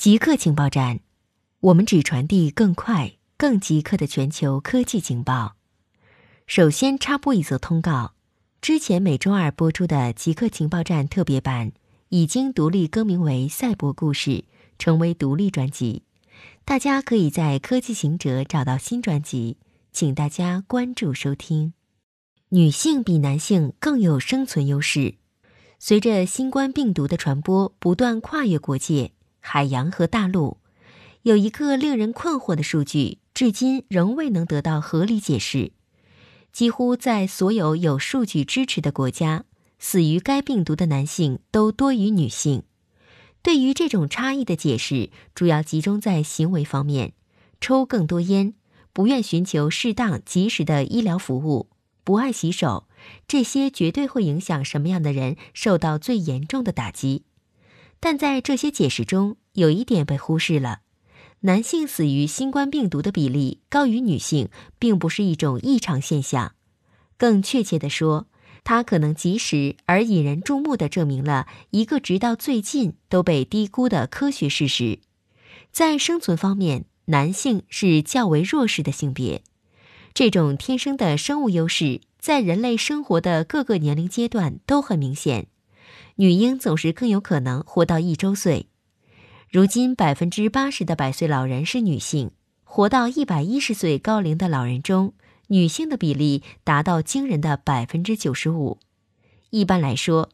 极客情报站，我们只传递更快、更极客的全球科技情报。首先插播一则通告：之前每周二播出的《极客情报站》特别版已经独立更名为《赛博故事》，成为独立专辑。大家可以在科技行者找到新专辑，请大家关注收听。女性比男性更有生存优势。随着新冠病毒的传播不断跨越国界。海洋和大陆有一个令人困惑的数据，至今仍未能得到合理解释。几乎在所有有数据支持的国家，死于该病毒的男性都多于女性。对于这种差异的解释，主要集中在行为方面：抽更多烟、不愿寻求适当及时的医疗服务、不爱洗手，这些绝对会影响什么样的人受到最严重的打击。但在这些解释中，有一点被忽视了：男性死于新冠病毒的比例高于女性，并不是一种异常现象。更确切地说，它可能及时而引人注目地证明了一个直到最近都被低估的科学事实：在生存方面，男性是较为弱势的性别。这种天生的生物优势在人类生活的各个年龄阶段都很明显。女婴总是更有可能活到一周岁。如今，百分之八十的百岁老人是女性。活到一百一十岁高龄的老人中，女性的比例达到惊人的百分之九十五。一般来说，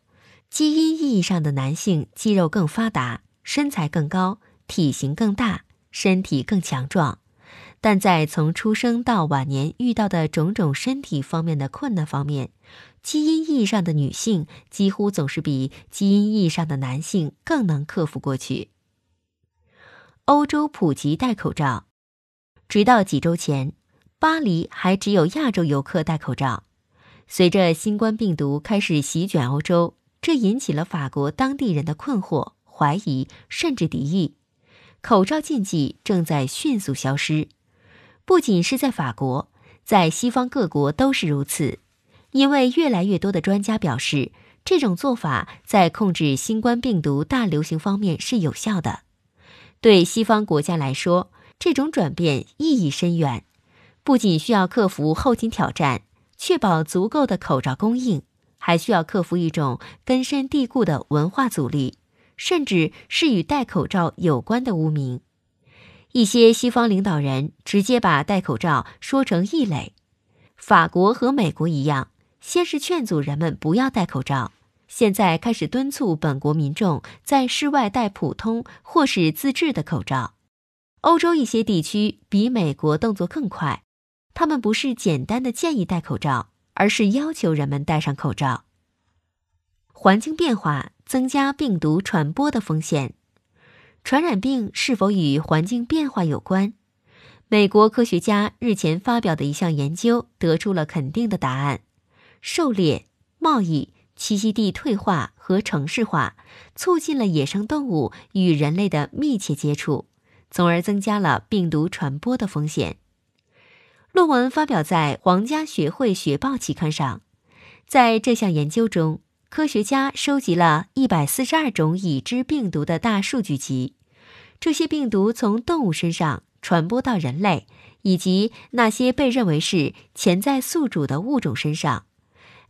基因意义上的男性肌肉更发达，身材更高，体型更大，身体更强壮。但在从出生到晚年遇到的种种身体方面的困难方面，基因意义上的女性几乎总是比基因意义上的男性更能克服过去。欧洲普及戴口罩，直到几周前，巴黎还只有亚洲游客戴口罩。随着新冠病毒开始席卷欧洲，这引起了法国当地人的困惑、怀疑，甚至敌意。口罩禁忌正在迅速消失，不仅是在法国，在西方各国都是如此。因为越来越多的专家表示，这种做法在控制新冠病毒大流行方面是有效的。对西方国家来说，这种转变意义深远，不仅需要克服后勤挑战，确保足够的口罩供应，还需要克服一种根深蒂固的文化阻力，甚至是与戴口罩有关的污名。一些西方领导人直接把戴口罩说成异类，法国和美国一样。先是劝阻人们不要戴口罩，现在开始敦促本国民众在室外戴普通或是自制的口罩。欧洲一些地区比美国动作更快，他们不是简单的建议戴口罩，而是要求人们戴上口罩。环境变化增加病毒传播的风险，传染病是否与环境变化有关？美国科学家日前发表的一项研究得出了肯定的答案。狩猎、贸易、栖息地退化和城市化，促进了野生动物与人类的密切接触，从而增加了病毒传播的风险。论文发表在《皇家学会学报》期刊上。在这项研究中，科学家收集了一百四十二种已知病毒的大数据集，这些病毒从动物身上传播到人类以及那些被认为是潜在宿主的物种身上。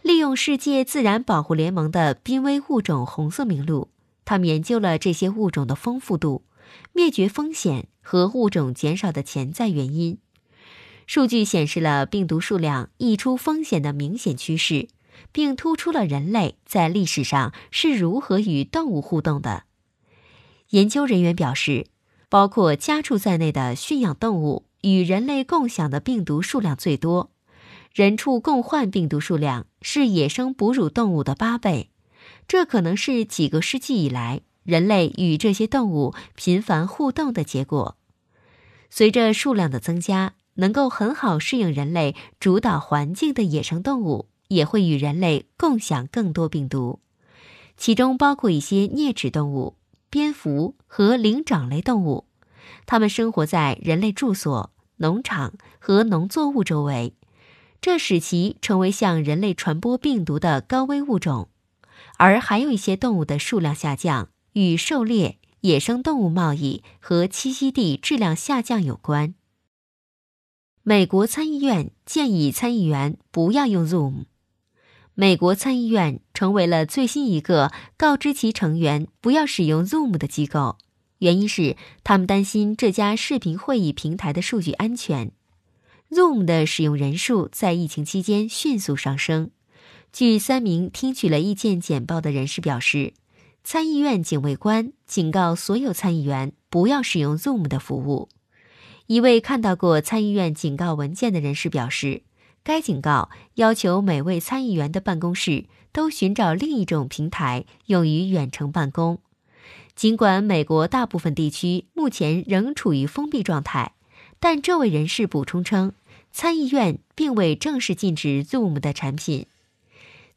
利用世界自然保护联盟的濒危物种红色名录，他们研究了这些物种的丰富度、灭绝风险和物种减少的潜在原因。数据显示了病毒数量溢出风险的明显趋势，并突出了人类在历史上是如何与动物互动的。研究人员表示，包括家畜在内的驯养动物与人类共享的病毒数量最多。人畜共患病毒数量是野生哺乳动物的八倍，这可能是几个世纪以来人类与这些动物频繁互动的结果。随着数量的增加，能够很好适应人类主导环境的野生动物也会与人类共享更多病毒，其中包括一些啮齿动物、蝙蝠和灵长类动物，它们生活在人类住所、农场和农作物周围。这使其成为向人类传播病毒的高危物种，而还有一些动物的数量下降与狩猎野生动物贸易和栖息地质量下降有关。美国参议院建议参议员不要用 Zoom。美国参议院成为了最新一个告知其成员不要使用 Zoom 的机构，原因是他们担心这家视频会议平台的数据安全。Zoom 的使用人数在疫情期间迅速上升。据三名听取了意见简报的人士表示，参议院警卫官警告所有参议员不要使用 Zoom 的服务。一位看到过参议院警告文件的人士表示，该警告要求每位参议员的办公室都寻找另一种平台用于远程办公。尽管美国大部分地区目前仍处于封闭状态，但这位人士补充称，参议院并未正式禁止 Zoom 的产品。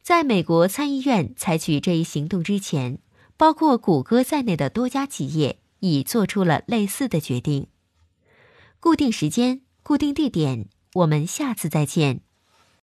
在美国参议院采取这一行动之前，包括谷歌在内的多家企业已做出了类似的决定。固定时间，固定地点，我们下次再见。